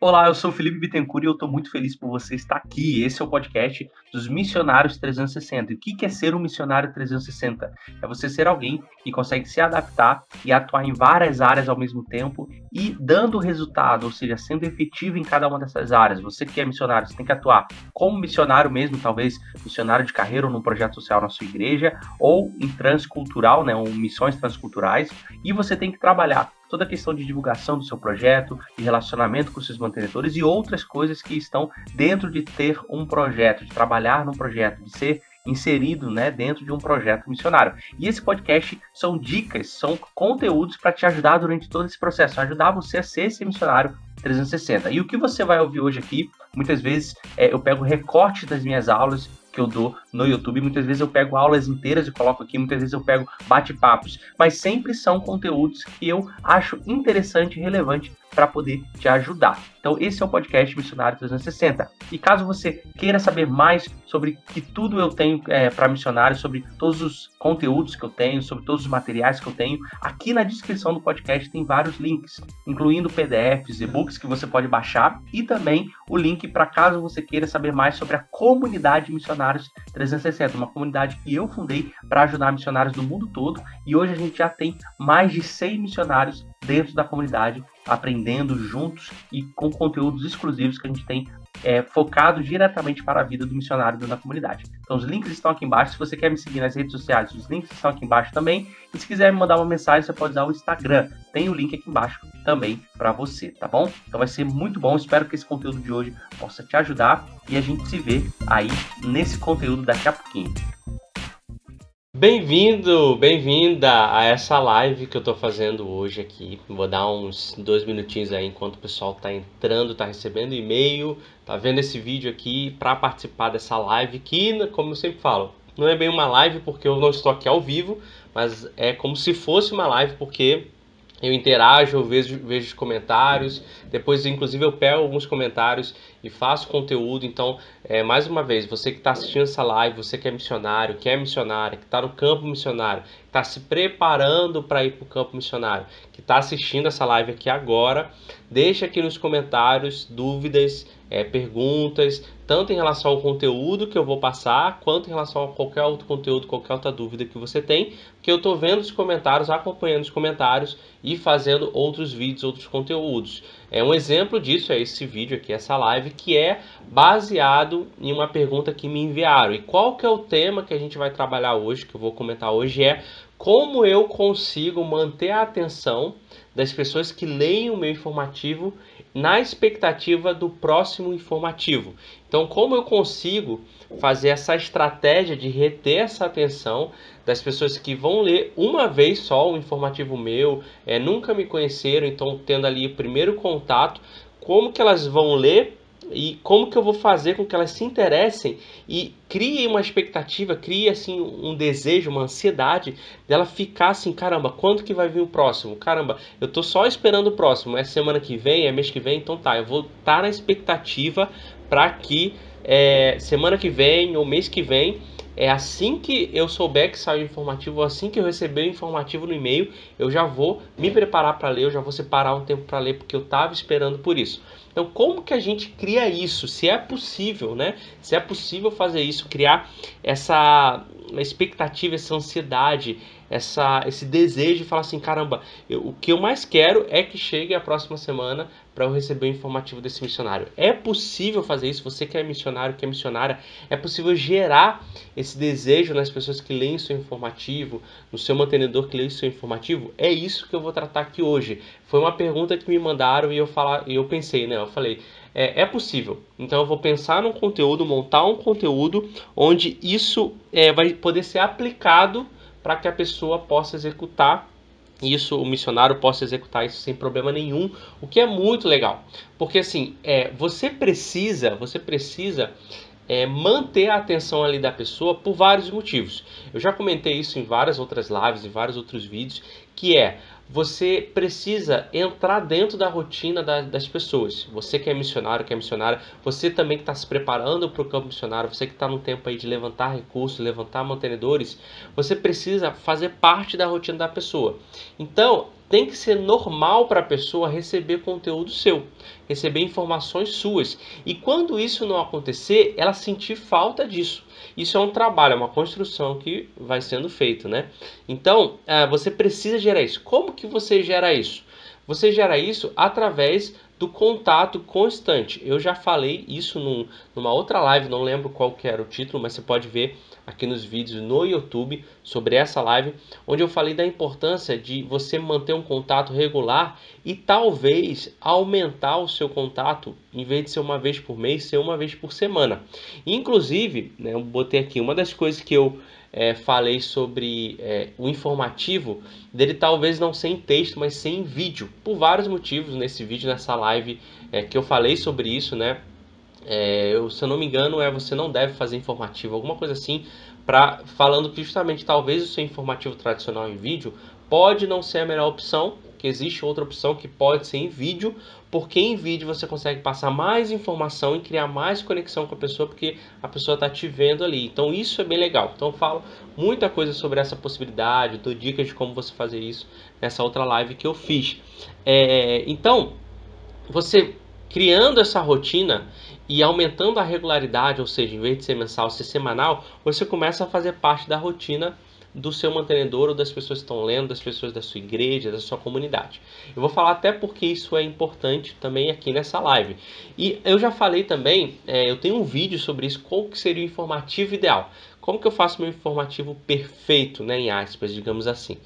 Olá, eu sou Felipe Bittencourt e eu estou muito feliz por você estar aqui. Esse é o podcast dos Missionários 360. E o que é ser um missionário 360? É você ser alguém que consegue se adaptar e atuar em várias áreas ao mesmo tempo e dando resultado, ou seja, sendo efetivo em cada uma dessas áreas. Você que é missionário, você tem que atuar como missionário mesmo, talvez missionário de carreira ou num projeto social na sua igreja, ou em transcultural, né, ou missões transculturais, e você tem que trabalhar toda a questão de divulgação do seu projeto, de relacionamento com seus mantenedores e outras coisas que estão dentro de ter um projeto, de trabalhar num projeto, de ser inserido né, dentro de um projeto missionário. E esse podcast são dicas, são conteúdos para te ajudar durante todo esse processo, ajudar você a ser esse missionário 360. E o que você vai ouvir hoje aqui, muitas vezes é, eu pego recorte das minhas aulas que eu dou no YouTube. Muitas vezes eu pego aulas inteiras e coloco aqui, muitas vezes eu pego bate-papos, mas sempre são conteúdos que eu acho interessante e relevante para poder te ajudar. Então, esse é o podcast Missionário 360. E caso você queira saber mais sobre que tudo eu tenho é, para missionários, sobre todos os conteúdos que eu tenho, sobre todos os materiais que eu tenho, aqui na descrição do podcast tem vários links, incluindo PDFs, e-books que você pode baixar e também o link para caso você queira saber mais sobre a comunidade Missionários 360, uma comunidade que eu fundei para ajudar missionários do mundo todo e hoje a gente já tem mais de 100 missionários dentro da comunidade aprendendo juntos e com conteúdos exclusivos que a gente tem é, focado diretamente para a vida do missionário da comunidade. Então os links estão aqui embaixo. Se você quer me seguir nas redes sociais, os links estão aqui embaixo também. E se quiser me mandar uma mensagem, você pode usar o Instagram. Tem o link aqui embaixo também para você, tá bom? Então vai ser muito bom. Espero que esse conteúdo de hoje possa te ajudar e a gente se vê aí nesse conteúdo daqui a pouquinho. Bem-vindo, bem-vinda a essa live que eu tô fazendo hoje aqui. Vou dar uns dois minutinhos aí enquanto o pessoal tá entrando, tá recebendo e-mail, tá vendo esse vídeo aqui para participar dessa live que, como eu sempre falo, não é bem uma live porque eu não estou aqui ao vivo, mas é como se fosse uma live porque eu interajo, eu vejo, vejo os comentários, depois inclusive eu pego alguns comentários e faço conteúdo. Então, é, mais uma vez, você que está assistindo essa live, você que é missionário, que é missionária, que está no campo missionário, que está se preparando para ir para o campo missionário, que está assistindo essa live aqui agora, deixa aqui nos comentários dúvidas, é, perguntas, tanto em relação ao conteúdo que eu vou passar, quanto em relação a qualquer outro conteúdo, qualquer outra dúvida que você tem, que eu estou vendo os comentários, acompanhando os comentários e fazendo outros vídeos, outros conteúdos. É um exemplo disso, é esse vídeo aqui, essa live, que é baseado em uma pergunta que me enviaram. E qual que é o tema que a gente vai trabalhar hoje, que eu vou comentar hoje, é como eu consigo manter a atenção das pessoas que leem o meu informativo na expectativa do próximo informativo. Então, como eu consigo fazer essa estratégia de reter essa atenção das pessoas que vão ler uma vez só o informativo meu, é, nunca me conheceram, então tendo ali o primeiro contato, como que elas vão ler e como que eu vou fazer com que elas se interessem e criem uma expectativa, criem assim um desejo, uma ansiedade dela ficar assim, caramba, quando que vai vir o próximo? Caramba, eu tô só esperando o próximo, é semana que vem, é mês que vem, então tá, eu vou estar tá na expectativa para que é, semana que vem ou mês que vem é assim que eu souber que saiu o informativo, assim que eu receber o informativo no e-mail, eu já vou me preparar para ler, eu já vou separar um tempo para ler, porque eu estava esperando por isso. Então, como que a gente cria isso? Se é possível, né? Se é possível fazer isso, criar essa expectativa, essa ansiedade, essa, esse desejo de falar assim, caramba, eu, o que eu mais quero é que chegue a próxima semana para eu receber o informativo desse missionário. É possível fazer isso? Você que é missionário, que é missionária, é possível gerar esse desejo nas pessoas que leem seu informativo, no seu mantenedor que lê seu informativo? É isso que eu vou tratar aqui hoje. Foi uma pergunta que me mandaram e eu, falar, eu pensei, né? Eu falei, é, é, possível. Então eu vou pensar num conteúdo, montar um conteúdo onde isso é, vai poder ser aplicado para que a pessoa possa executar isso, o missionário possa executar isso sem problema nenhum, o que é muito legal. Porque assim, é, você precisa, você precisa é, manter a atenção ali da pessoa por vários motivos. Eu já comentei isso em várias outras lives, em vários outros vídeos, que é você precisa entrar dentro da rotina da, das pessoas. Você que é missionário, que é missionária, você também que está se preparando para o campo missionário, você que está no tempo aí de levantar recursos, levantar mantenedores, você precisa fazer parte da rotina da pessoa. Então, tem que ser normal para a pessoa receber conteúdo seu, receber informações suas. E quando isso não acontecer, ela sentir falta disso. Isso é um trabalho, é uma construção que vai sendo feito, né? Então, é, você precisa gerar isso. Como que você gera isso? Você gera isso através do contato constante. Eu já falei isso num, numa outra live, não lembro qual que era o título, mas você pode ver aqui nos vídeos no YouTube sobre essa live, onde eu falei da importância de você manter um contato regular e talvez aumentar o seu contato, em vez de ser uma vez por mês, ser uma vez por semana. Inclusive, né, eu botei aqui uma das coisas que eu é, falei sobre é, o informativo dele talvez não ser em texto, mas ser em vídeo, por vários motivos nesse vídeo, nessa live é, que eu falei sobre isso, né? É, eu, se eu não me engano, é você não deve fazer informativo, alguma coisa assim, para falando que justamente talvez o seu informativo tradicional em vídeo pode não ser a melhor opção, que existe outra opção que pode ser em vídeo, porque em vídeo você consegue passar mais informação e criar mais conexão com a pessoa, porque a pessoa está te vendo ali. Então isso é bem legal. Então eu falo muita coisa sobre essa possibilidade, dou dicas de como você fazer isso nessa outra live que eu fiz. É, então, você criando essa rotina e aumentando a regularidade, ou seja, em vez de ser mensal, ser semanal, você começa a fazer parte da rotina do seu mantenedor ou das pessoas que estão lendo, das pessoas da sua igreja, da sua comunidade. Eu vou falar até porque isso é importante também aqui nessa live. E eu já falei também, é, eu tenho um vídeo sobre isso, qual que seria o informativo ideal. Como que eu faço meu informativo perfeito, né, em aspas, digamos assim.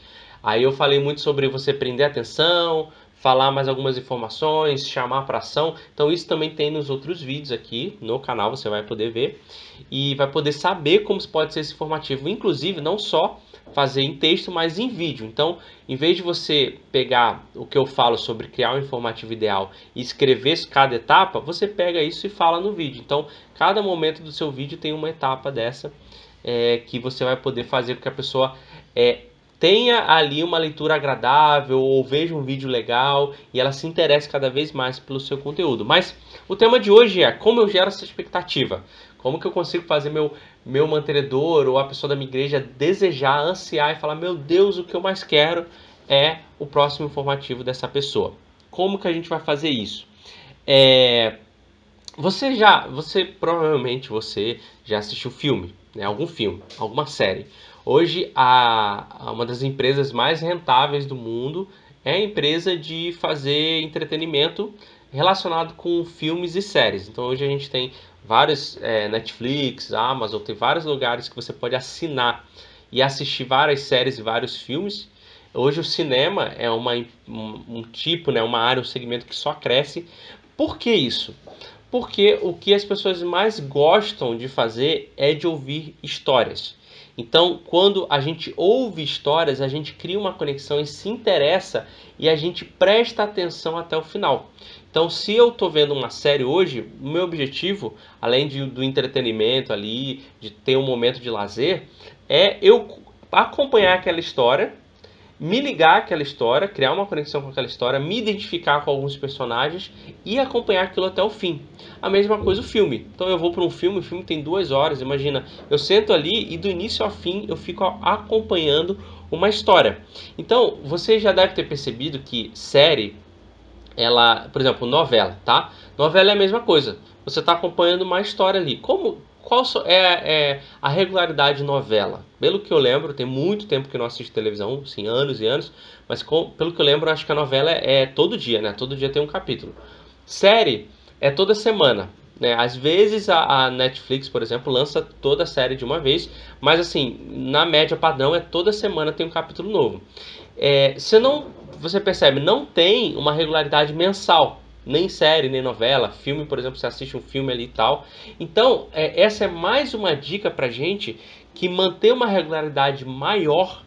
Aí eu falei muito sobre você prender atenção, falar mais algumas informações, chamar para ação. Então isso também tem nos outros vídeos aqui no canal, você vai poder ver e vai poder saber como pode ser esse informativo, inclusive não só fazer em texto, mas em vídeo. Então, em vez de você pegar o que eu falo sobre criar um informativo ideal e escrever cada etapa, você pega isso e fala no vídeo. Então, cada momento do seu vídeo tem uma etapa dessa é, que você vai poder fazer com que a pessoa é, tenha ali uma leitura agradável ou veja um vídeo legal e ela se interesse cada vez mais pelo seu conteúdo. Mas o tema de hoje é como eu gero essa expectativa. Como que eu consigo fazer meu, meu mantenedor ou a pessoa da minha igreja desejar, ansiar e falar: Meu Deus, o que eu mais quero é o próximo informativo dessa pessoa. Como que a gente vai fazer isso? É, você já, você provavelmente você já assistiu filme, né? Algum filme, alguma série. Hoje, a, uma das empresas mais rentáveis do mundo é a empresa de fazer entretenimento relacionado com filmes e séries. Então, hoje a gente tem vários é, Netflix, Amazon, tem vários lugares que você pode assinar e assistir várias séries e vários filmes. Hoje o cinema é uma, um, um tipo, né, uma área, um segmento que só cresce. Por que isso? Porque o que as pessoas mais gostam de fazer é de ouvir histórias. Então, quando a gente ouve histórias, a gente cria uma conexão e se interessa e a gente presta atenção até o final. Então, se eu estou vendo uma série hoje, o meu objetivo, além de, do entretenimento ali, de ter um momento de lazer, é eu acompanhar aquela história me ligar àquela história, criar uma conexão com aquela história, me identificar com alguns personagens e acompanhar aquilo até o fim. A mesma coisa o filme. Então eu vou para um filme, o filme tem duas horas, imagina, eu sento ali e do início ao fim eu fico acompanhando uma história. Então você já deve ter percebido que série, ela, por exemplo, novela, tá? Novela é a mesma coisa. Você está acompanhando uma história ali. Como qual é, é, a regularidade de novela? Pelo que eu lembro, tem muito tempo que não assisto televisão, sim, anos e anos, mas com, pelo que eu lembro, acho que a novela é, é todo dia, né? Todo dia tem um capítulo. Série é toda semana. Né? Às vezes a, a, Netflix, por exemplo, lança toda a série de uma vez, mas assim, na média padrão é toda semana tem um capítulo novo. É, você não, você percebe, não tem uma regularidade mensal nem série, nem novela, filme, por exemplo, você assiste um filme ali e tal. Então, é, essa é mais uma dica pra gente que manter uma regularidade maior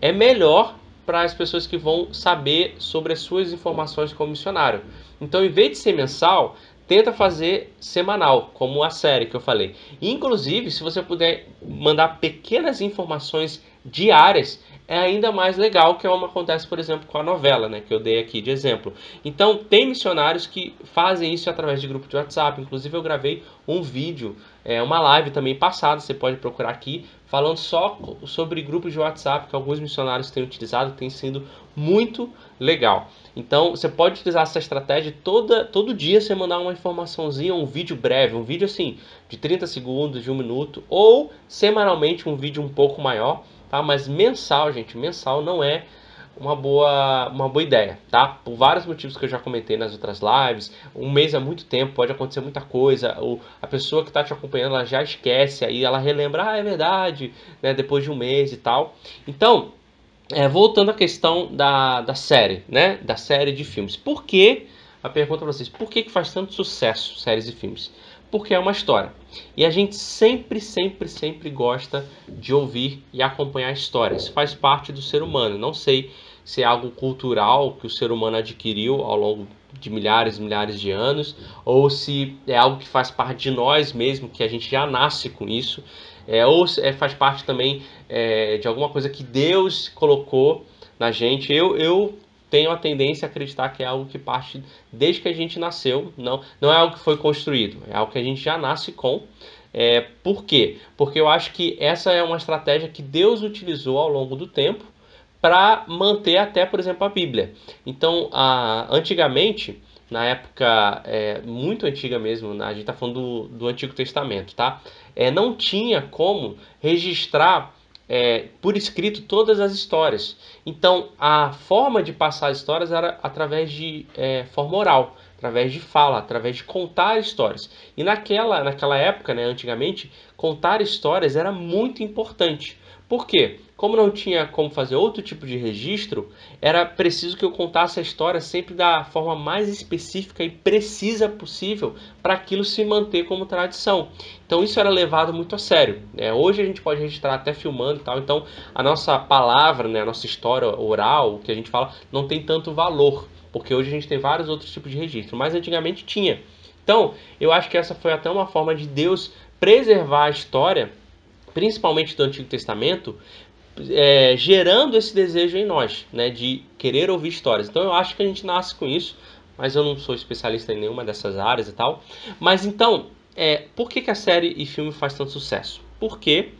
é melhor para as pessoas que vão saber sobre as suas informações como missionário. Então, em vez de ser mensal, tenta fazer semanal, como a série que eu falei. Inclusive, se você puder mandar pequenas informações diárias, é ainda mais legal, que é como acontece, por exemplo, com a novela, né, que eu dei aqui de exemplo. Então, tem missionários que fazem isso através de grupo de WhatsApp. Inclusive, eu gravei um vídeo, é, uma live também passada, você pode procurar aqui, falando só sobre grupos de WhatsApp que alguns missionários têm utilizado, tem sido muito legal. Então, você pode utilizar essa estratégia toda, todo dia você mandar uma informaçãozinha, um vídeo breve, um vídeo assim, de 30 segundos, de um minuto, ou semanalmente um vídeo um pouco maior tá? Mas mensal, gente, mensal não é uma boa, uma boa ideia, tá? Por vários motivos que eu já comentei nas outras lives. Um mês é muito tempo, pode acontecer muita coisa. Ou a pessoa que está te acompanhando, ela já esquece, aí ela relembra, ah, é verdade, né? Depois de um mês e tal. Então, é, voltando à questão da, da série, né? Da série de filmes. Por que, a pergunta para vocês, por que, que faz tanto sucesso séries e filmes? Porque é uma história. E a gente sempre, sempre, sempre gosta de ouvir e acompanhar histórias. Faz parte do ser humano. Não sei se é algo cultural que o ser humano adquiriu ao longo de milhares e milhares de anos, ou se é algo que faz parte de nós mesmo, que a gente já nasce com isso, é, ou é, faz parte também é, de alguma coisa que Deus colocou na gente. Eu, eu tenho a tendência a acreditar que é algo que parte desde que a gente nasceu, não, não é algo que foi construído, é algo que a gente já nasce com. É, por quê? Porque eu acho que essa é uma estratégia que Deus utilizou ao longo do tempo para manter até, por exemplo, a Bíblia. Então, a, antigamente, na época é, muito antiga mesmo, a gente está falando do, do, Antigo Testamento, tá? É, não tinha como registrar é, por escrito todas as histórias. Então, a forma de passar as histórias era através de é, forma oral, através de fala, através de contar histórias. E naquela, naquela época, né, antigamente, contar histórias era muito importante. Por quê? Como não tinha como fazer outro tipo de registro, era preciso que eu contasse a história sempre da forma mais específica e precisa possível para aquilo se manter como tradição. Então isso era levado muito a sério. Né? Hoje a gente pode registrar até filmando e tal, então a nossa palavra, né, a nossa história oral, o que a gente fala, não tem tanto valor, porque hoje a gente tem vários outros tipos de registro, mas antigamente tinha. Então eu acho que essa foi até uma forma de Deus preservar a história principalmente do Antigo Testamento, é, gerando esse desejo em nós, né, de querer ouvir histórias. Então eu acho que a gente nasce com isso, mas eu não sou especialista em nenhuma dessas áreas e tal. Mas então, é, por que, que a série e filme faz tanto sucesso? Porque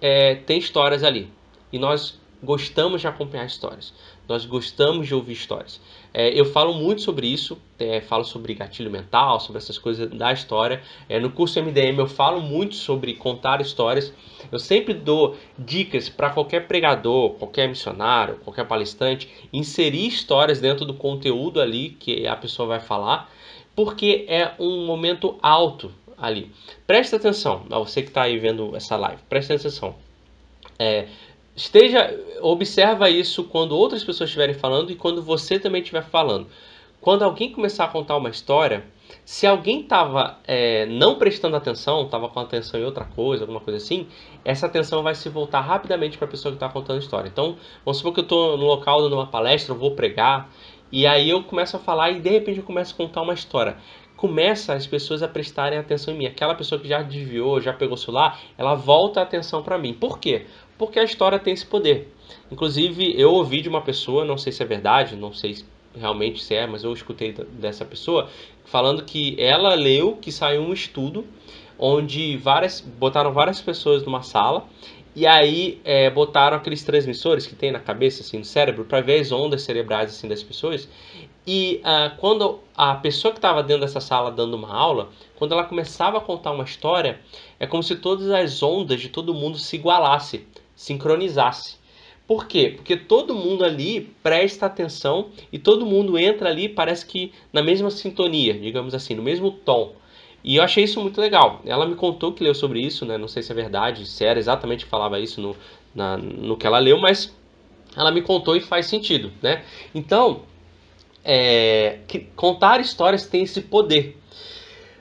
é, tem histórias ali e nós gostamos de acompanhar histórias. Nós gostamos de ouvir histórias. É, eu falo muito sobre isso, é, falo sobre gatilho mental, sobre essas coisas da história. É, no curso MDM eu falo muito sobre contar histórias. Eu sempre dou dicas para qualquer pregador, qualquer missionário, qualquer palestrante, inserir histórias dentro do conteúdo ali que a pessoa vai falar, porque é um momento alto ali. Preste atenção, você que está aí vendo essa live, preste atenção. É, esteja observa isso quando outras pessoas estiverem falando e quando você também estiver falando. Quando alguém começar a contar uma história, se alguém estava é, não prestando atenção, estava com atenção em outra coisa, alguma coisa assim, essa atenção vai se voltar rapidamente para a pessoa que está contando a história. Então, vamos supor que eu estou no local dando uma palestra, eu vou pregar, e aí eu começo a falar e de repente eu começo a contar uma história. Começa as pessoas a prestarem atenção em mim. Aquela pessoa que já desviou, já pegou o celular, ela volta a atenção para mim. Por quê? Porque a história tem esse poder. Inclusive, eu ouvi de uma pessoa, não sei se é verdade, não sei realmente se é, mas eu escutei dessa pessoa falando que ela leu que saiu um estudo onde várias botaram várias pessoas numa sala e aí é, botaram aqueles transmissores que tem na cabeça, assim, no cérebro, para ver as ondas cerebrais assim das pessoas. E ah, quando a pessoa que estava dentro dessa sala dando uma aula, quando ela começava a contar uma história, é como se todas as ondas de todo mundo se igualasse, sincronizasse. Por quê? Porque todo mundo ali presta atenção e todo mundo entra ali, parece que na mesma sintonia, digamos assim, no mesmo tom. E eu achei isso muito legal. Ela me contou que leu sobre isso, né? Não sei se é verdade, se era exatamente que falava isso no, na, no que ela leu, mas ela me contou e faz sentido, né? Então, é, contar histórias tem esse poder.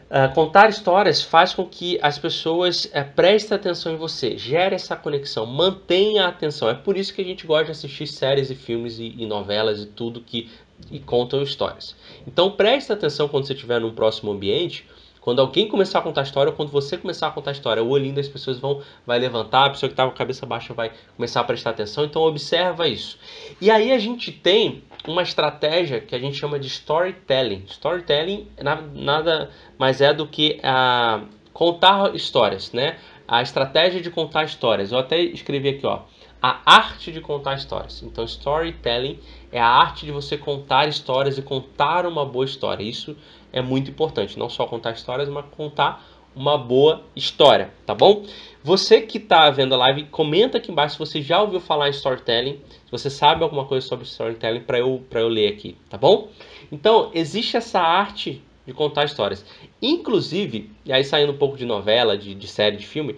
Uh, contar histórias faz com que as pessoas uh, prestem atenção em você, gere essa conexão, mantenha a atenção. É por isso que a gente gosta de assistir séries e filmes e, e novelas e tudo que e contam histórias. Então preste atenção quando você estiver num próximo ambiente, Quando alguém começar a contar a história, ou quando você começar a contar a história, o olhinho das pessoas vão, vai levantar, a pessoa que estava com a cabeça baixa vai começar a prestar atenção. Então observa isso. E aí a gente tem uma estratégia que a gente chama de storytelling. Storytelling nada mais é do que a contar histórias, né? A estratégia de contar histórias. Eu até escrevi aqui, ó, a arte de contar histórias. Então, storytelling é a arte de você contar histórias e contar uma boa história. Isso é muito importante. Não só contar histórias, mas contar uma boa história, tá bom? Você que está vendo a live, comenta aqui embaixo se você já ouviu falar em storytelling, se você sabe alguma coisa sobre storytelling para eu, eu ler aqui, tá bom? Então, existe essa arte de contar histórias. Inclusive, e aí saindo um pouco de novela, de, de série, de filme,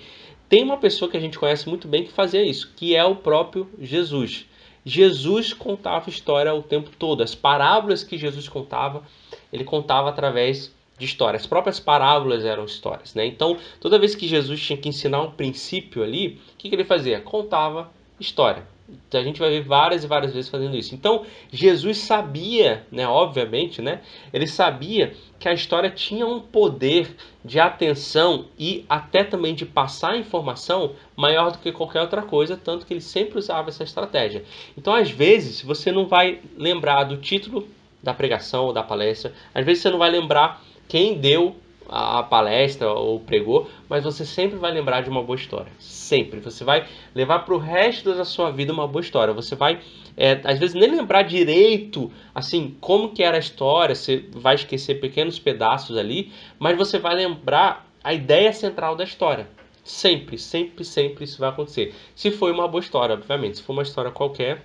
tem uma pessoa que a gente conhece muito bem que fazia isso, que é o próprio Jesus. Jesus contava história o tempo todo. As parábolas que Jesus contava, ele contava através de história. As próprias parábolas eram histórias, né? Então, toda vez que Jesus tinha que ensinar um princípio ali, o que, que ele fazia? Contava história. A gente vai ver várias e várias vezes fazendo isso. Então, Jesus sabia, né, obviamente, né, ele sabia que a história tinha um poder de atenção e até também de passar informação maior do que qualquer outra coisa, tanto que ele sempre usava essa estratégia. Então, às vezes, você não vai lembrar do título da pregação ou da palestra, às vezes você não vai lembrar quem deu a palestra ou pregou, mas você sempre vai lembrar de uma boa história. Sempre. Você vai levar para o resto da sua vida uma boa história. Você vai, é, às vezes, nem lembrar direito, assim, como que era a história. Você vai esquecer pequenos pedaços ali, mas você vai lembrar a ideia central da história. Sempre, sempre, sempre isso vai acontecer. Se foi uma boa história, obviamente. Se for uma história qualquer,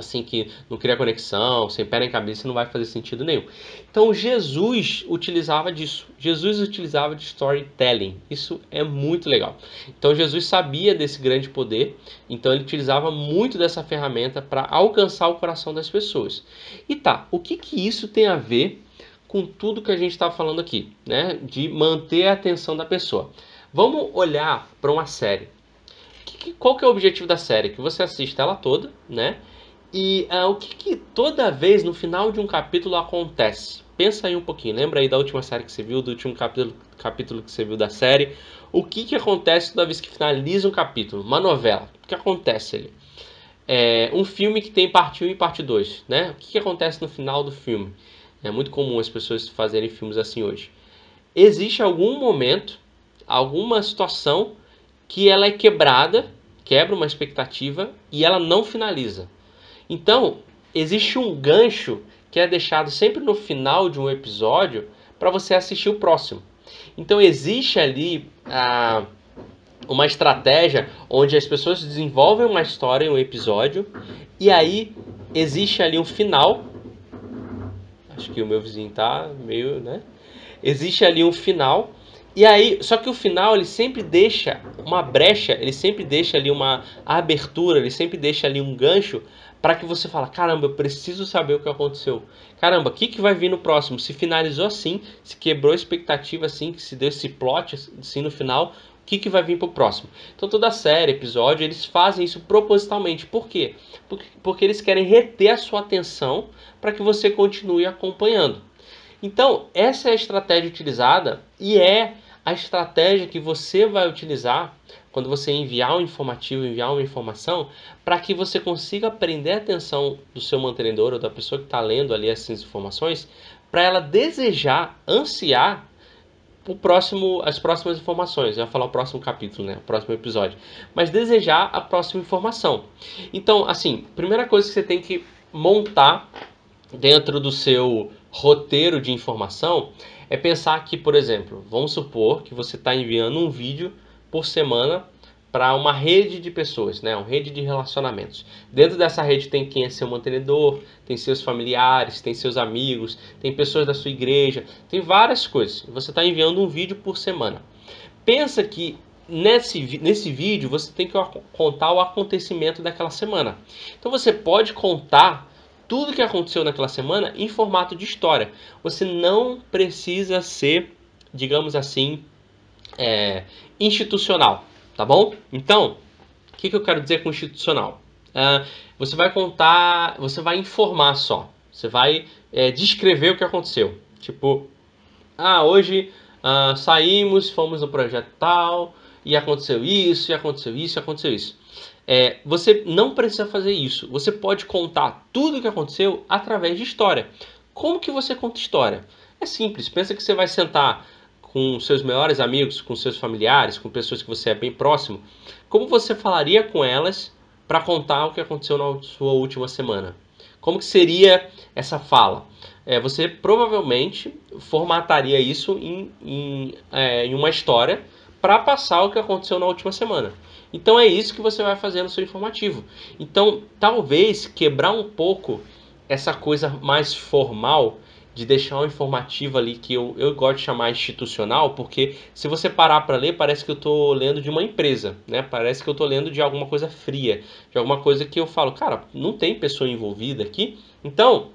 assim que não cria conexão, sem pé nem cabeça, não vai fazer sentido nenhum. Então Jesus utilizava disso. Jesus utilizava de storytelling. Isso é muito legal. Então Jesus sabia desse grande poder, então ele utilizava muito dessa ferramenta para alcançar o coração das pessoas. E tá, o que que isso tem a ver com tudo que a gente está falando aqui, né? De manter a atenção da pessoa. Vamos olhar para uma série. qual que é o objetivo da série? Que você assista ela toda, né? E uh, o que, que, toda vez no final de um capítulo acontece? Pensa aí um pouquinho, lembra aí da última série que você viu, do último capítulo, capítulo que você viu da série? O que, que acontece toda vez que finaliza um capítulo? Uma novela. O que acontece ali? É, um filme que tem parte 1 e parte 2, né? O que, que acontece no final do filme? É muito comum as pessoas fazerem filmes assim hoje. Existe algum momento, alguma situação que ela é quebrada, quebra uma expectativa e ela não finaliza. Então, existe um gancho que é deixado sempre no final de um episódio para você assistir o próximo. Então, existe ali ah, uma estratégia onde as pessoas desenvolvem uma história em um episódio e aí existe ali um final. Acho que o meu vizinho tá meio, né? Existe ali um final e aí, só que o final ele sempre deixa uma brecha, ele sempre deixa ali uma abertura, ele sempre deixa ali um gancho para que você fala, caramba, eu preciso saber o que aconteceu. Caramba, o que, que vai vir no próximo? Se finalizou assim, se quebrou a expectativa assim, que se deu esse plot assim no final, o que, que vai vir para o próximo? Então toda série, episódio, eles fazem isso propositalmente. Por quê? Porque, porque eles querem reter a sua atenção para que você continue acompanhando. Então, essa é a estratégia utilizada e é a estratégia que você vai utilizar quando você enviar um informativo, enviar uma informação, para que você consiga prender a atenção do seu mantenedor ou da pessoa que está lendo ali essas informações, para ela desejar, ansiar o próximo, as próximas informações. Eu ia falar o próximo capítulo, né? O próximo episódio. Mas desejar a próxima informação. Então, assim, primeira coisa que você tem que montar dentro do seu roteiro de informação é pensar que, por exemplo, vamos supor que você está enviando um vídeo por semana para uma rede de pessoas, né? uma rede de relacionamentos. Dentro dessa rede tem quem é seu mantenedor, tem seus familiares, tem seus amigos, tem pessoas da sua igreja, tem várias coisas. Você está enviando um vídeo por semana. Pensa que nesse, nesse vídeo você tem que contar o acontecimento daquela semana. Então você pode contar tudo que aconteceu naquela semana em formato de história. Você não precisa ser, digamos assim, é, institucional, tá bom? Então, o que, que eu quero dizer com institucional? Uh, você vai contar, você vai informar só, você vai é, descrever o que aconteceu. Tipo, ah, hoje uh, saímos, fomos no projeto tal, e aconteceu isso, e aconteceu isso, e aconteceu isso. É, você não precisa fazer isso. Você pode contar tudo o que aconteceu através de história. Como que você conta história? É simples. Pensa que você vai sentar com seus melhores amigos, com seus familiares, com pessoas que você é bem próximo. Como você falaria com elas para contar o que aconteceu na sua última semana? Como que seria essa fala? É, você provavelmente formataria isso em, em, é, em uma história para passar o que aconteceu na última semana. Então é isso que você vai fazer no seu informativo. Então, talvez quebrar um pouco essa coisa mais formal de deixar um informativo ali que eu, eu gosto de chamar institucional, porque se você parar para ler, parece que eu estou lendo de uma empresa, né? Parece que eu estou lendo de alguma coisa fria, de alguma coisa que eu falo, cara, não tem pessoa envolvida aqui. Então,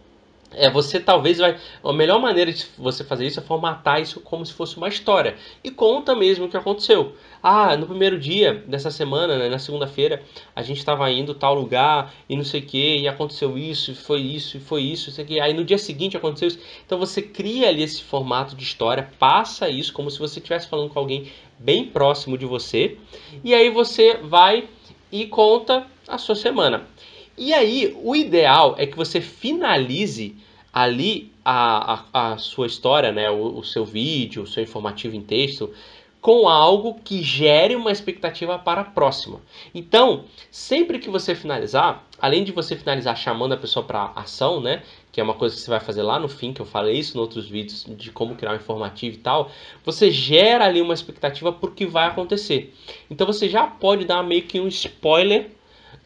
é, você talvez vai. A melhor maneira de você fazer isso é formatar isso como se fosse uma história. E conta mesmo o que aconteceu. Ah, no primeiro dia dessa semana, né, na segunda-feira, a gente estava indo tal lugar e não sei o que, e aconteceu isso, e foi isso, e foi isso, sei que. Aí no dia seguinte aconteceu isso. Então você cria ali esse formato de história, passa isso como se você estivesse falando com alguém bem próximo de você. E aí você vai e conta a sua semana. E aí, o ideal é que você finalize ali a, a, a sua história, né, o, o seu vídeo, o seu informativo em texto, com algo que gere uma expectativa para a próxima. Então, sempre que você finalizar, além de você finalizar chamando a pessoa para ação, né, que é uma coisa que você vai fazer lá no fim, que eu falei isso em outros vídeos de como criar um informativo e tal, você gera ali uma expectativa por que vai acontecer. Então você já pode dar meio que um spoiler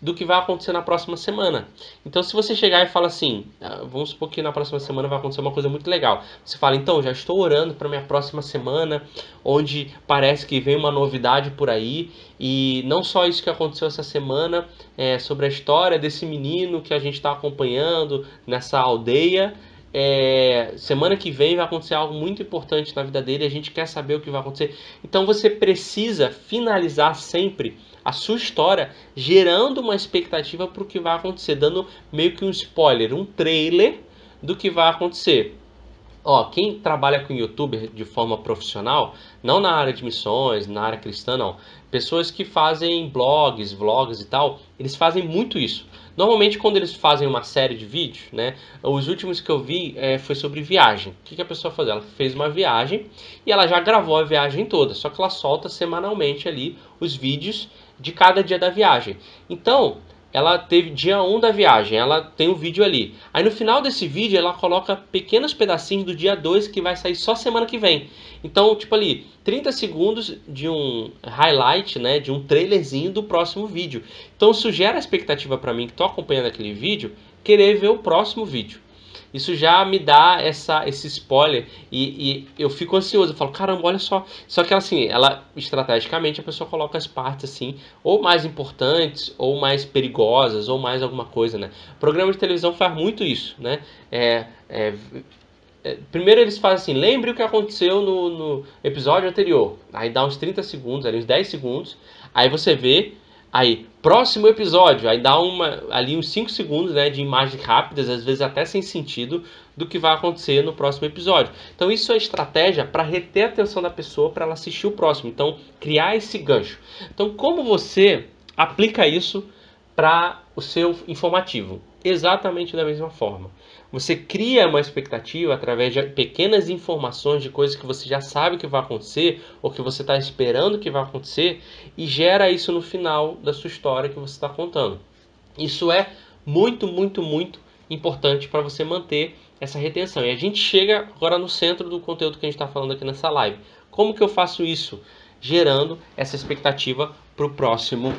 do que vai acontecer na próxima semana. Então, se você chegar e fala assim, ah, vamos supor que na próxima semana vai acontecer uma coisa muito legal. Você fala, então, já estou orando para minha próxima semana, onde parece que vem uma novidade por aí. E não só isso que aconteceu essa semana, é, sobre a história desse menino que a gente está acompanhando nessa aldeia. É, semana que vem vai acontecer algo muito importante na vida dele, a gente quer saber o que vai acontecer. Então você precisa finalizar sempre a sua história, gerando uma expectativa para o que vai acontecer, dando meio que um spoiler, um trailer do que vai acontecer. Ó, quem trabalha com youtuber de forma profissional, não na área de missões, na área cristã, não. Pessoas que fazem blogs, vlogs e tal, eles fazem muito isso. Normalmente quando eles fazem uma série de vídeos, né? Os últimos que eu vi é, foi sobre viagem. O que, que a pessoa faz? Ela fez uma viagem e ela já gravou a viagem toda, só que ela solta semanalmente ali os vídeos de cada dia da viagem. Então, ela teve dia 1 da viagem, ela tem um vídeo ali. Aí no final desse vídeo ela coloca pequenos pedacinhos do dia 2 que vai sair só semana que vem. Então, tipo ali, 30 segundos de um highlight, né, de um trailerzinho do próximo vídeo. Então, isso gera expectativa para mim que estou acompanhando aquele vídeo, querer ver o próximo vídeo isso já me dá essa, esse spoiler e, e, eu fico ansioso. Eu falo, caramba, olha só. Só que assim, ela estrategicamente a pessoa coloca as partes assim, ou mais importantes, ou mais perigosas, ou mais alguma coisa, né? O programa de televisão faz muito isso, né? É, é, é, primeiro eles fazem assim, lembre o que aconteceu no, no episódio anterior. Aí dá uns 30 segundos, ali uns 10 segundos. Aí você vê Aí, próximo episódio, aí dá uma, ali uns 5 segundos né, de imagens rápidas, às vezes até sem sentido, do que vai acontecer no próximo episódio. Então, isso é estratégia para reter a atenção da pessoa para ela assistir o próximo. Então, criar esse gancho. Então, como você aplica isso para o seu informativo? Exatamente da mesma forma. Você cria uma expectativa através de pequenas informações de coisas que você já sabe que vai acontecer ou que você está esperando que vai acontecer e gera isso no final da sua história que você está contando. Isso é muito, muito, muito importante para você manter essa retenção. E a gente chega agora no centro do conteúdo que a gente está falando aqui nessa live. Como que eu faço isso? Gerando essa expectativa para o próximo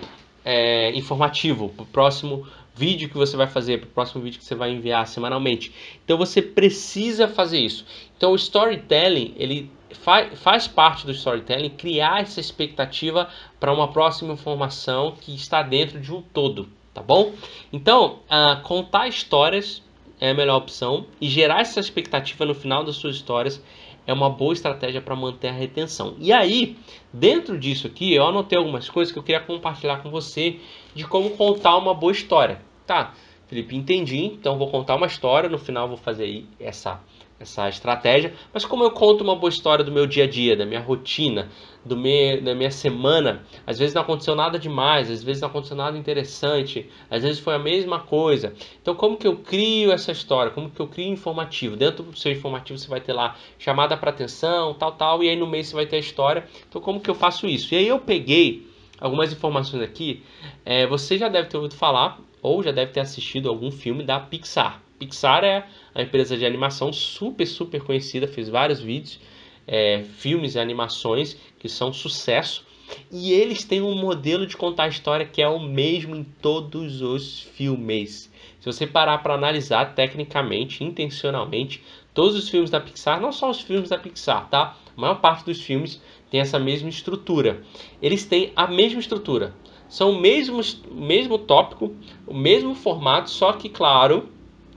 é, informativo, para o próximo vídeo que você vai fazer, para o próximo vídeo que você vai enviar semanalmente. Então você precisa fazer isso. Então o storytelling, ele faz, faz parte do storytelling criar essa expectativa para uma próxima informação que está dentro de um todo, tá bom? Então, uh, contar histórias é a melhor opção e gerar essa expectativa no final das suas histórias é uma boa estratégia para manter a retenção. E aí, dentro disso aqui, eu anotei algumas coisas que eu queria compartilhar com você de como contar uma boa história. Tá, Felipe, entendi, então vou contar uma história, no final vou fazer essa essa estratégia, mas como eu conto uma boa história do meu dia a dia, da minha rotina, do meu, da minha semana, às vezes não aconteceu nada demais, às vezes não aconteceu nada interessante, às vezes foi a mesma coisa. Então, como que eu crio essa história? Como que eu crio informativo? Dentro do seu informativo você vai ter lá chamada para atenção, tal, tal, e aí no meio você vai ter a história. Então, como que eu faço isso? E aí eu peguei algumas informações aqui. É, você já deve ter ouvido falar ou já deve ter assistido algum filme da Pixar. Pixar é a empresa de animação super, super conhecida, fez vários vídeos, é, filmes e animações que são sucesso. E eles têm um modelo de contar a história que é o mesmo em todos os filmes. Se você parar para analisar tecnicamente, intencionalmente, todos os filmes da Pixar, não só os filmes da Pixar, tá? A maior parte dos filmes tem essa mesma estrutura. Eles têm a mesma estrutura. São o mesmo, mesmo tópico, o mesmo formato, só que, claro,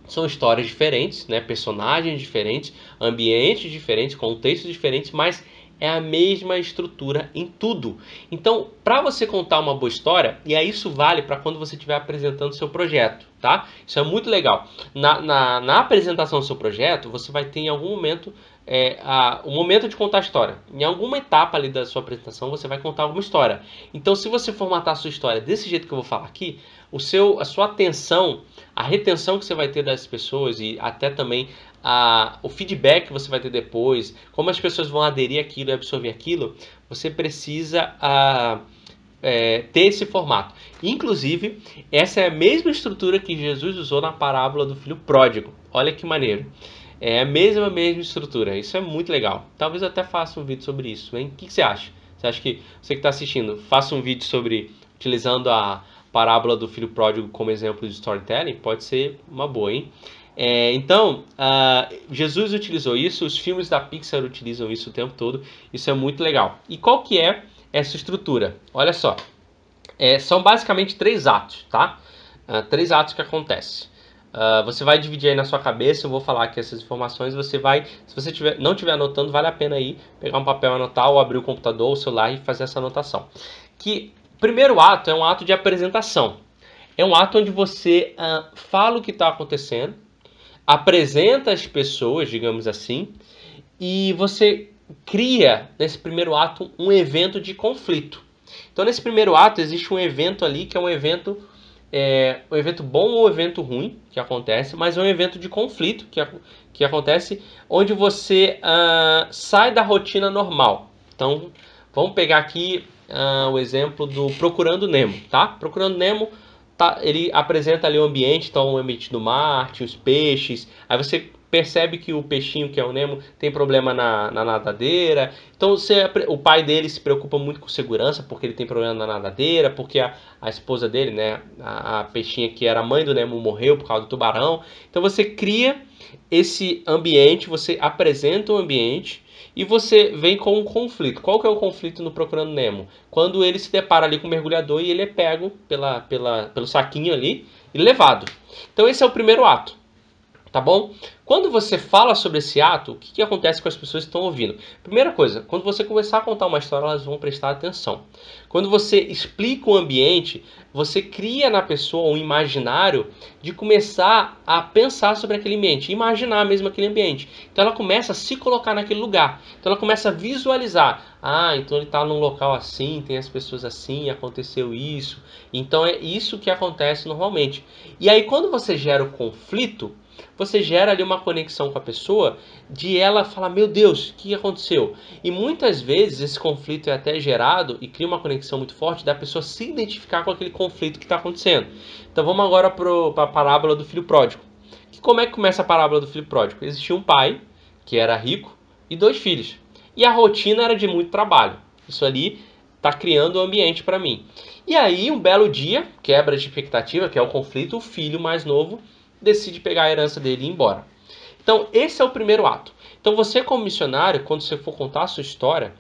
são histórias diferentes, né? personagens diferentes, ambientes diferentes, contextos diferentes, mas é a mesma estrutura em tudo. Então, para você contar uma boa história, e aí isso vale para quando você estiver apresentando seu projeto, tá? Isso é muito legal. Na, na, na, apresentação do seu projeto, você vai ter em algum momento é, a, o momento de contar a história. Em alguma etapa ali da sua apresentação, você vai contar alguma história. Então, se você formatar a sua história desse jeito que eu vou falar aqui, o seu, a sua atenção, a retenção que você vai ter das pessoas e até também a, o feedback que você vai ter depois, como as pessoas vão aderir aquilo e absorver aquilo, você precisa a, é, ter esse formato. Inclusive, essa é a mesma estrutura que Jesus usou na parábola do filho pródigo. Olha que maneiro. É a mesma, mesma estrutura. Isso é muito legal. Talvez até faça um vídeo sobre isso. Hein? O que, que você acha? Você acha que você que está assistindo, faça um vídeo sobre utilizando a parábola do filho pródigo como exemplo de storytelling? Pode ser uma boa, hein? É, então, uh, Jesus utilizou isso, os filmes da Pixar utilizam isso o tempo todo, isso é muito legal. E qual que é essa estrutura? Olha só, é, são basicamente três atos, tá? Uh, três atos que acontecem. Uh, você vai dividir aí na sua cabeça, eu vou falar aqui essas informações, você vai, se você tiver, não estiver anotando, vale a pena aí pegar um papel, anotar, ou abrir o computador ou o celular e fazer essa anotação. Que primeiro ato é um ato de apresentação. É um ato onde você uh, fala o que está acontecendo, apresenta as pessoas, digamos assim, e você cria nesse primeiro ato um evento de conflito. Então, nesse primeiro ato, existe um evento ali que é um evento, é, um evento bom ou um evento ruim que acontece, mas é um evento de conflito que, que acontece onde você uh, sai da rotina normal. Então, vamos pegar aqui uh, o exemplo do Procurando Nemo, tá? Procurando Nemo tá, ele apresenta ali o ambiente, então o ambiente do mar, os peixes. Aí você percebe que o peixinho, que é o Nemo, tem problema na, na nadadeira. Então você, o pai dele se preocupa muito com segurança, porque ele tem problema na nadadeira, porque a, a esposa dele, né, a, a peixinha que era mãe do Nemo, morreu por causa do tubarão. Então você cria esse ambiente, você apresenta o ambiente e você vem com um conflito. Qual que é o conflito no Procurando Nemo? Quando ele se depara ali com o mergulhador e ele é pego pela, pela, pelo saquinho ali e levado. Então esse é o primeiro ato. Tá bom? Quando você fala sobre esse ato, o que, que acontece com as pessoas que estão ouvindo? Primeira coisa, quando você começar a contar uma história, elas vão prestar atenção. Quando você explica o ambiente, você cria na pessoa um imaginário de começar a pensar sobre aquele ambiente, imaginar mesmo aquele ambiente. Então ela começa a se colocar naquele lugar. Então ela começa a visualizar. Ah, então ele está num local assim, tem as pessoas assim, aconteceu isso. Então é isso que acontece normalmente. E aí quando você gera o conflito, você gera ali uma conexão com a pessoa de ela falar, meu Deus, o que aconteceu? E muitas vezes esse conflito é até gerado e cria uma conexão muito forte da pessoa se identificar com aquele conflito que está acontecendo. Então vamos agora para a parábola do filho pródigo. Como é que começa a parábola do filho pródigo? Existia um pai que era rico e dois filhos. E a rotina era de muito trabalho. Isso ali está criando o um ambiente para mim. E aí, um belo dia, quebra de expectativa, que é o conflito, o filho mais novo decide pegar a herança dele e ir embora. Então, esse é o primeiro ato. Então, você, como missionário, quando você for contar a sua história,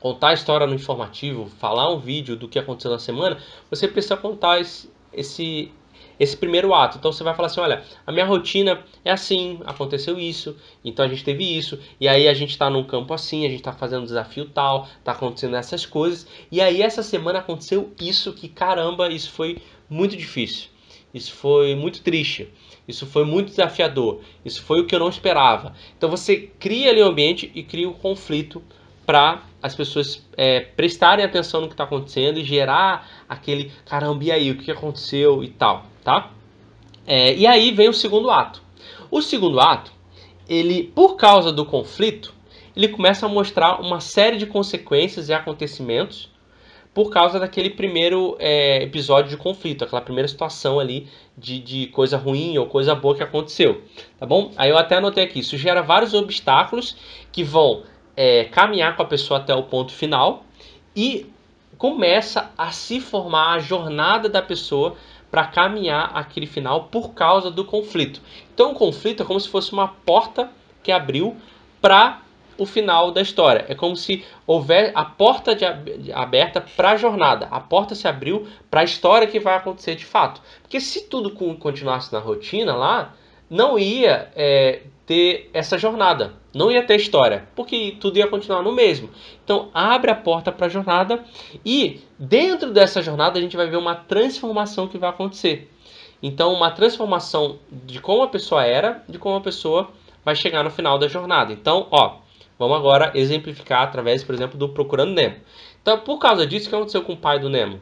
contar a história no informativo, falar um vídeo do que aconteceu na semana, você precisa contar esse, esse, esse primeiro ato. Então você vai falar assim: olha, a minha rotina é assim, aconteceu isso, então a gente teve isso, e aí a gente está num campo assim, a gente está fazendo um desafio tal, está acontecendo essas coisas, e aí essa semana aconteceu isso que caramba, isso foi muito difícil. Isso foi muito triste, isso foi muito desafiador, isso foi o que eu não esperava. Então você cria ali o um ambiente e cria um conflito para as pessoas é, prestarem atenção no que está acontecendo e gerar aquele caramba, e aí, o que aconteceu e tal, tá? É, e aí vem o segundo ato. O segundo ato, ele, por causa do conflito, ele começa a mostrar uma série de consequências e acontecimentos por causa daquele primeiro é, episódio de conflito, aquela primeira situação ali de, de coisa ruim ou coisa boa que aconteceu, tá bom? Aí eu até anotei aqui, isso gera vários obstáculos que vão é, caminhar com a pessoa até o ponto final e começa a se formar a jornada da pessoa para caminhar aquele final por causa do conflito. Então o conflito é como se fosse uma porta que abriu para o final da história. É como se houver a porta de, aberta para a jornada. A porta se abriu para a história que vai acontecer de fato. Porque se tudo continuasse na rotina lá, não ia é, ter essa jornada, não ia ter história, porque tudo ia continuar no mesmo. Então abre a porta para a jornada e dentro dessa jornada a gente vai ver uma transformação que vai acontecer. Então uma transformação de como a pessoa era, de como a pessoa vai chegar no final da jornada. Então, ó, Vamos agora exemplificar através, por exemplo, do Procurando Nemo. Então, por causa disso, o que aconteceu com o pai do Nemo?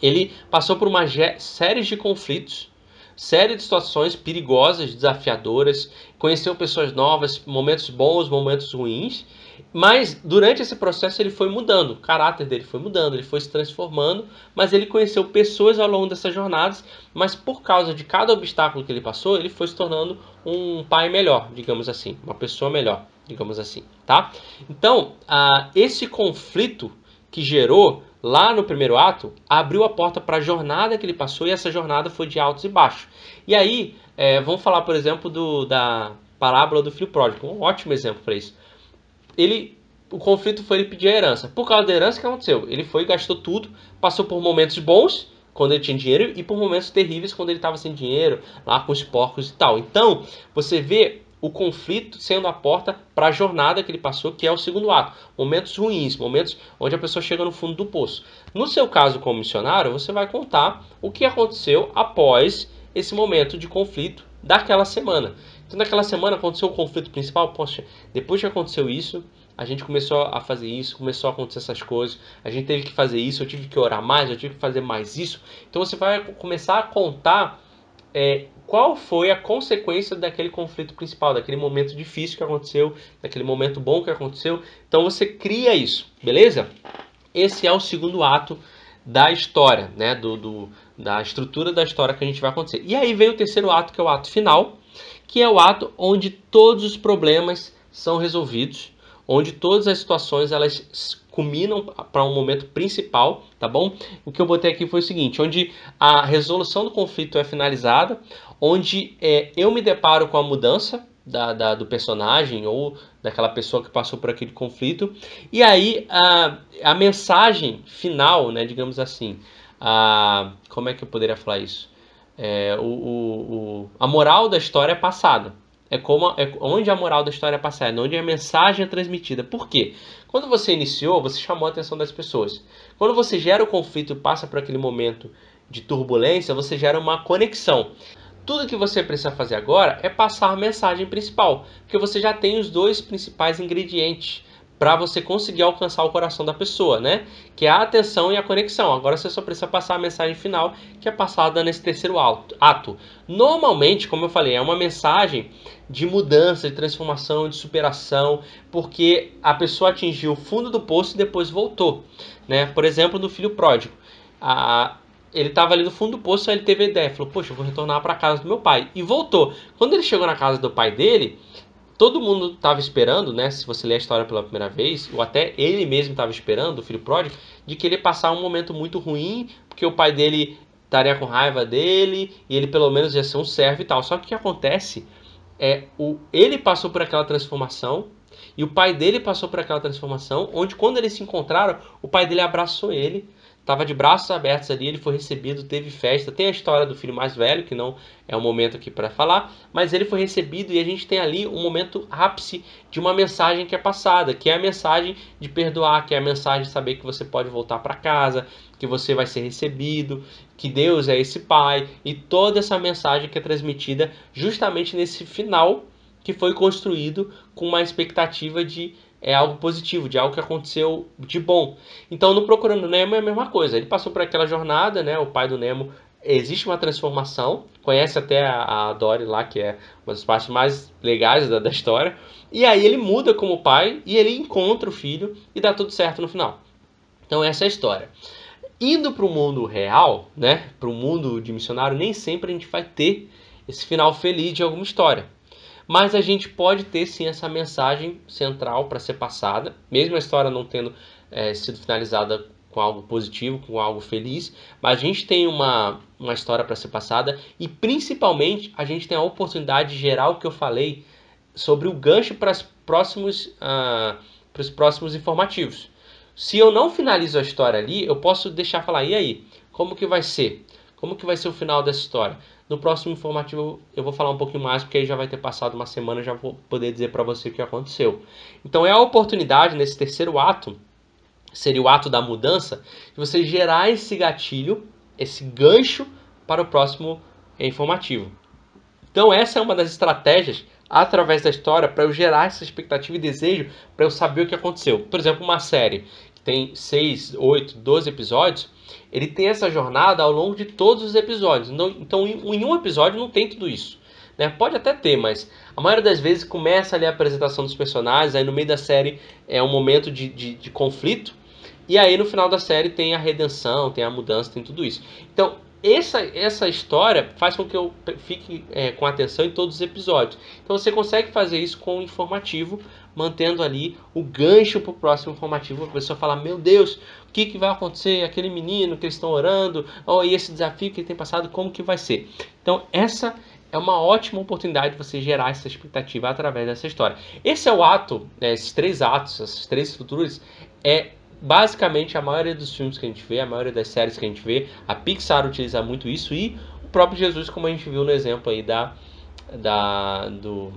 Ele passou por uma série de conflitos, série de situações perigosas, desafiadoras, conheceu pessoas novas, momentos bons, momentos ruins, mas durante esse processo ele foi mudando, o caráter dele foi mudando, ele foi se transformando, mas ele conheceu pessoas ao longo dessas jornadas, mas por causa de cada obstáculo que ele passou, ele foi se tornando um pai melhor, digamos assim, uma pessoa melhor digamos assim, tá? Então, uh, esse conflito que gerou lá no primeiro ato abriu a porta para a jornada que ele passou e essa jornada foi de altos e baixos. E aí, é, vamos falar, por exemplo, do, da parábola do filho pródigo, um ótimo exemplo para isso. Ele, o conflito foi ele pedir a herança. Por causa da herança, o que aconteceu? Ele foi, gastou tudo, passou por momentos bons quando ele tinha dinheiro e por momentos terríveis quando ele estava sem dinheiro, lá com os porcos e tal. Então, você vê o conflito sendo a porta para a jornada que ele passou, que é o segundo ato. Momentos ruins, momentos onde a pessoa chega no fundo do poço. No seu caso como missionário, você vai contar o que aconteceu após esse momento de conflito daquela semana. Então, naquela semana aconteceu o conflito principal. Poxa, depois que aconteceu isso, a gente começou a fazer isso, começou a acontecer essas coisas, a gente teve que fazer isso, eu tive que orar mais, eu tive que fazer mais isso. Então, você vai começar a contar é, qual foi a consequência daquele conflito principal, daquele momento difícil que aconteceu, daquele momento bom que aconteceu. Então você cria isso, beleza? Esse é o segundo ato da história, né? Do, do, da estrutura da história que a gente vai acontecer. E aí vem o terceiro ato, que é o ato final, que é o ato onde todos os problemas são resolvidos, onde todas as situações elas culminam para um momento principal, tá bom? O que eu botei aqui foi o seguinte, onde a resolução do conflito é finalizada, onde é, eu me deparo com a mudança da, da, do personagem ou daquela pessoa que passou por aquele conflito, e aí a, a mensagem final, né, digamos assim, a, como é que eu poderia falar isso? É, o, o, o, a moral da história é passada, é como é onde a moral da história é passada, onde a mensagem é transmitida. Por quê? Quando você iniciou, você chamou a atenção das pessoas. Quando você gera o conflito e passa por aquele momento de turbulência, você gera uma conexão. Tudo que você precisa fazer agora é passar a mensagem principal, porque você já tem os dois principais ingredientes para você conseguir alcançar o coração da pessoa, né? Que é a atenção e a conexão. Agora você só precisa passar a mensagem final, que é passada nesse terceiro ato. Normalmente, como eu falei, é uma mensagem de mudança, de transformação, de superação, porque a pessoa atingiu o fundo do poço e depois voltou, né? Por exemplo, do filho pródigo. A, ele estava ali no fundo do poço, aí ele teve a ideia, falou: "Poxa, eu vou retornar para casa do meu pai". E voltou. Quando ele chegou na casa do pai dele, todo mundo estava esperando, né? Se você ler a história pela primeira vez, ou até ele mesmo estava esperando, o filho pródigo, de que ele passar um momento muito ruim, porque o pai dele estaria com raiva dele e ele pelo menos ia ser um servo e tal. Só que o que acontece é o ele passou por aquela transformação e o pai dele passou por aquela transformação, onde quando eles se encontraram, o pai dele abraçou ele, estava de braços abertos ali, ele foi recebido, teve festa. Tem a história do filho mais velho, que não é o momento aqui para falar, mas ele foi recebido e a gente tem ali um momento ápice de uma mensagem que é passada, que é a mensagem de perdoar, que é a mensagem de saber que você pode voltar para casa, que você vai ser recebido, que Deus é esse pai e toda essa mensagem que é transmitida justamente nesse final que foi construído com uma expectativa de é algo positivo, de algo que aconteceu de bom. Então, no Procurando Nemo é a mesma coisa. Ele passou por aquela jornada, né? O pai do Nemo existe uma transformação. Conhece até a, a Dory lá, que é uma das partes mais legais da, da história. E aí ele muda como pai e ele encontra o filho e dá tudo certo no final. Então essa é a história. Indo para o mundo real, né? Para o mundo de missionário, nem sempre a gente vai ter esse final feliz de alguma história mas a gente pode ter sim essa mensagem central para ser passada, mesmo a história não tendo é, sido finalizada com algo positivo, com algo feliz, mas a gente tem uma, uma história para ser passada e principalmente a gente tem a oportunidade de gerar o que eu falei sobre o gancho para os próximos, uh, próximos informativos. Se eu não finalizo a história ali, eu posso deixar falar, e aí, como que vai ser? Como que vai ser o final dessa história? No próximo informativo eu vou falar um pouquinho mais, porque aí já vai ter passado uma semana, já vou poder dizer para você o que aconteceu. Então é a oportunidade nesse terceiro ato, seria o ato da mudança, de você gerar esse gatilho, esse gancho para o próximo informativo. Então essa é uma das estratégias através da história para eu gerar essa expectativa e desejo para eu saber o que aconteceu. Por exemplo, uma série tem 6, 8, 12 episódios, ele tem essa jornada ao longo de todos os episódios. Então, em um episódio não tem tudo isso. Né? Pode até ter, mas a maioria das vezes começa ali a apresentação dos personagens, aí no meio da série é um momento de, de, de conflito, e aí no final da série tem a redenção, tem a mudança, tem tudo isso. Então, essa, essa história faz com que eu fique é, com atenção em todos os episódios. Então você consegue fazer isso com o informativo, mantendo ali o gancho para o próximo informativo. A pessoa falar: Meu Deus, o que, que vai acontecer? Aquele menino que eles estão orando, oh, e esse desafio que ele tem passado, como que vai ser? Então, essa é uma ótima oportunidade de você gerar essa expectativa através dessa história. Esse é o ato, né, esses três atos, essas três estruturas, é basicamente a maioria dos filmes que a gente vê, a maioria das séries que a gente vê, a Pixar utiliza muito isso e o próprio Jesus, como a gente viu no exemplo aí da, da do,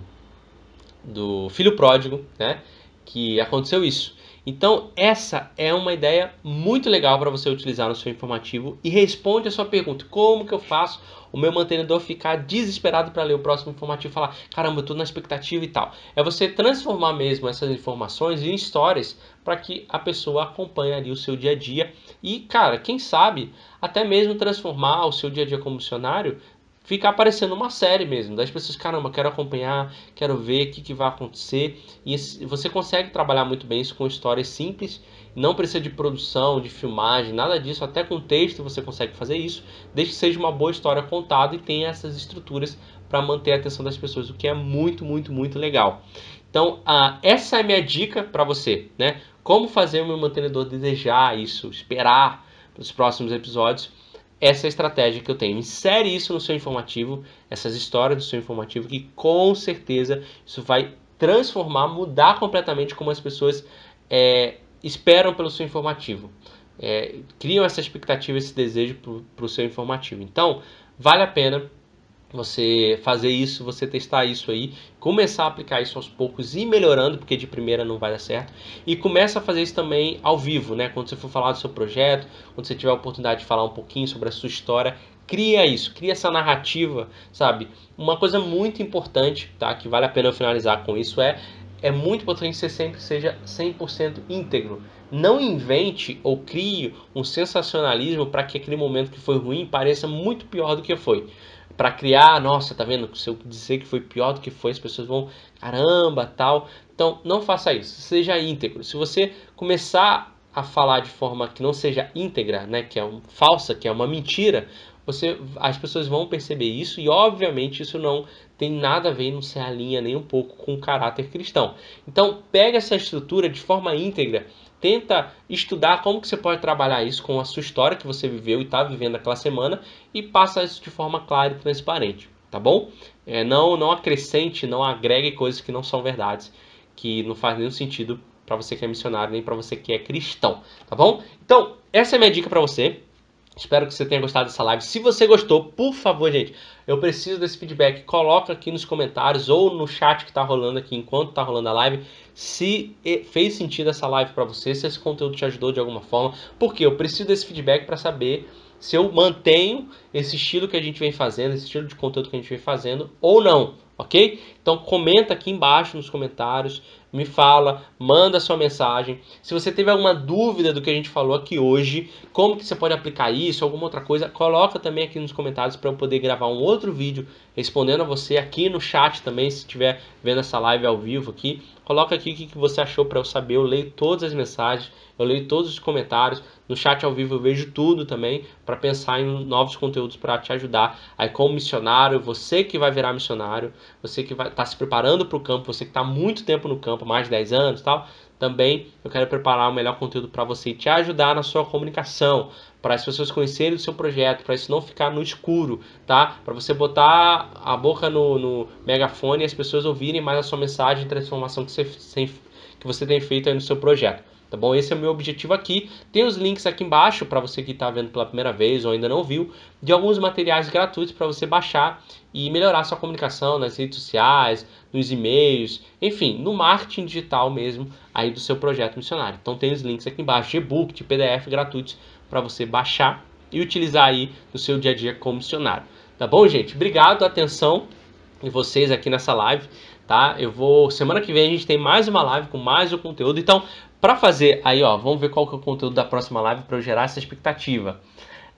do filho pródigo, né? Que aconteceu isso. Então, essa é uma ideia muito legal para você utilizar no seu informativo e responde a sua pergunta: como que eu faço o meu mantenedor ficar desesperado para ler o próximo informativo e falar: caramba, eu estou na expectativa e tal? É você transformar mesmo essas informações em histórias para que a pessoa acompanhe ali o seu dia a dia e, cara, quem sabe até mesmo transformar o seu dia a dia como missionário fica aparecendo uma série mesmo, das pessoas, caramba, quero acompanhar, quero ver o que, que vai acontecer. E você consegue trabalhar muito bem isso com histórias simples, não precisa de produção, de filmagem, nada disso, até com texto você consegue fazer isso, desde que seja uma boa história contada e tenha essas estruturas para manter a atenção das pessoas, o que é muito, muito, muito legal. Então, ah, essa é a minha dica para você, né? Como fazer o meu mantenedor desejar isso, esperar os próximos episódios essa é a estratégia que eu tenho. Insere isso no seu informativo, essas histórias do seu informativo, que com certeza isso vai transformar, mudar completamente como as pessoas é, esperam pelo seu informativo. É, criam essa expectativa, esse desejo para o seu informativo. Então, vale a pena você fazer isso, você testar isso aí, começar a aplicar isso aos poucos e melhorando, porque de primeira não vai dar certo. E começa a fazer isso também ao vivo, né? Quando você for falar do seu projeto, quando você tiver a oportunidade de falar um pouquinho sobre a sua história, cria isso, cria essa narrativa, sabe? Uma coisa muito importante, tá? Que vale a pena eu finalizar com isso é é muito importante que você sempre seja 100% íntegro. Não invente ou crie um sensacionalismo para que aquele momento que foi ruim pareça muito pior do que foi para criar, nossa, tá vendo? Se eu dizer que foi pior do que foi, as pessoas vão, caramba, tal. Então, não faça isso. Seja íntegro. Se você começar a falar de forma que não seja íntegra, né, que é um, falsa, que é uma mentira, você, as pessoas vão perceber isso e, obviamente, isso não tem nada a ver, não se alinha nem um pouco com o caráter cristão. Então, pega essa estrutura de forma íntegra tenta estudar como que você pode trabalhar isso com a sua história que você viveu e está vivendo naquela semana e passa isso de forma clara e transparente, tá bom? É, não, não acrescente, não agregue coisas que não são verdades, que não faz nenhum sentido para você que é missionário nem para você que é cristão, tá bom? Então essa é a minha dica para você. Espero que você tenha gostado dessa live. Se você gostou, por favor, gente, eu preciso desse feedback. Coloca aqui nos comentários ou no chat que está rolando aqui enquanto está rolando a live. Se fez sentido essa live para você, se esse conteúdo te ajudou de alguma forma. Porque eu preciso desse feedback para saber se eu mantenho esse estilo que a gente vem fazendo, esse estilo de conteúdo que a gente vem fazendo ou não, ok? Então comenta aqui embaixo nos comentários, me fala, manda sua mensagem. Se você teve alguma dúvida do que a gente falou aqui hoje, como que você pode aplicar isso, alguma outra coisa, coloca também aqui nos comentários para eu poder gravar um outro vídeo respondendo a você aqui no chat também, se estiver vendo essa live ao vivo aqui. Coloca aqui o que você achou para eu saber, eu leio todas as mensagens, eu leio todos os comentários. No chat ao vivo eu vejo tudo também para pensar em novos conteúdos para te ajudar. Aí como missionário, você que vai virar missionário, você que vai estar tá se preparando para o campo, você que está muito tempo no campo, mais de 10 anos, tal, também eu quero preparar o melhor conteúdo para você te ajudar na sua comunicação, para as pessoas conhecerem o seu projeto, para isso não ficar no escuro, tá? Para você botar a boca no, no, megafone e as pessoas ouvirem mais a sua mensagem de transformação que você, que você tem feito aí no seu projeto. Tá bom? Esse é o meu objetivo aqui. Tem os links aqui embaixo para você que está vendo pela primeira vez ou ainda não viu, de alguns materiais gratuitos para você baixar e melhorar sua comunicação nas redes sociais, nos e-mails, enfim, no marketing digital mesmo aí do seu projeto missionário. Então tem os links aqui embaixo de e-book, de PDF gratuitos para você baixar e utilizar aí no seu dia a dia como missionário. Tá bom, gente? Obrigado, atenção de vocês aqui nessa live, tá? Eu vou semana que vem a gente tem mais uma live com mais um conteúdo. Então, para fazer aí, ó, vamos ver qual que é o conteúdo da próxima live para eu gerar essa expectativa.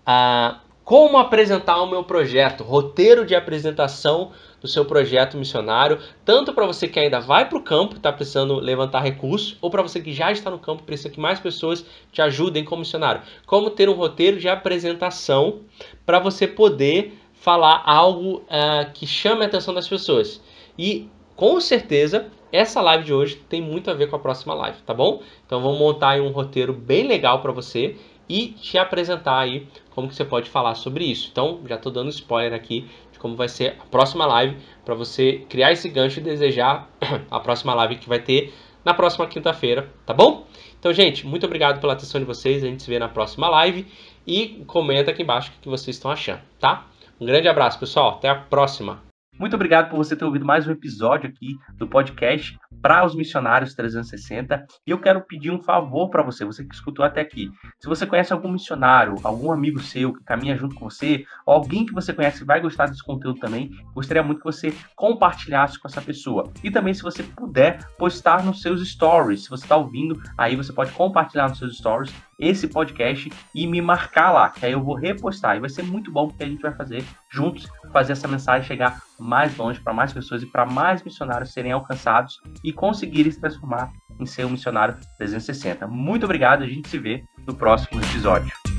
Ah, como apresentar o meu projeto, roteiro de apresentação do seu projeto missionário, tanto para você que ainda vai para o campo, está precisando levantar recursos, ou para você que já está no campo, precisa que mais pessoas te ajudem como missionário. Como ter um roteiro de apresentação para você poder falar algo uh, que chame a atenção das pessoas. E com certeza essa live de hoje tem muito a ver com a próxima live, tá bom? Então vamos montar aí um roteiro bem legal para você e te apresentar aí como que você pode falar sobre isso. Então já estou dando spoiler aqui de como vai ser a próxima live para você criar esse gancho e desejar a próxima live que vai ter na próxima quinta-feira, tá bom? Então, gente, muito obrigado pela atenção de vocês. A gente se vê na próxima live e comenta aqui embaixo o que vocês estão achando, tá? Um grande abraço, pessoal. Até a próxima. Muito obrigado por você ter ouvido mais um episódio aqui do podcast para os missionários 360. E eu quero pedir um favor para você, você que escutou até aqui. Se você conhece algum missionário, algum amigo seu que caminha junto com você, ou alguém que você conhece que vai gostar desse conteúdo também, gostaria muito que você compartilhasse com essa pessoa. E também, se você puder, postar nos seus stories. Se você está ouvindo, aí você pode compartilhar nos seus stories esse podcast e me marcar lá, que aí eu vou repostar. E vai ser muito bom porque a gente vai fazer juntos, fazer essa mensagem chegar mais longe para mais pessoas e para mais missionários serem alcançados e conseguirem se transformar em ser um missionário 360. Muito obrigado, a gente se vê no próximo episódio.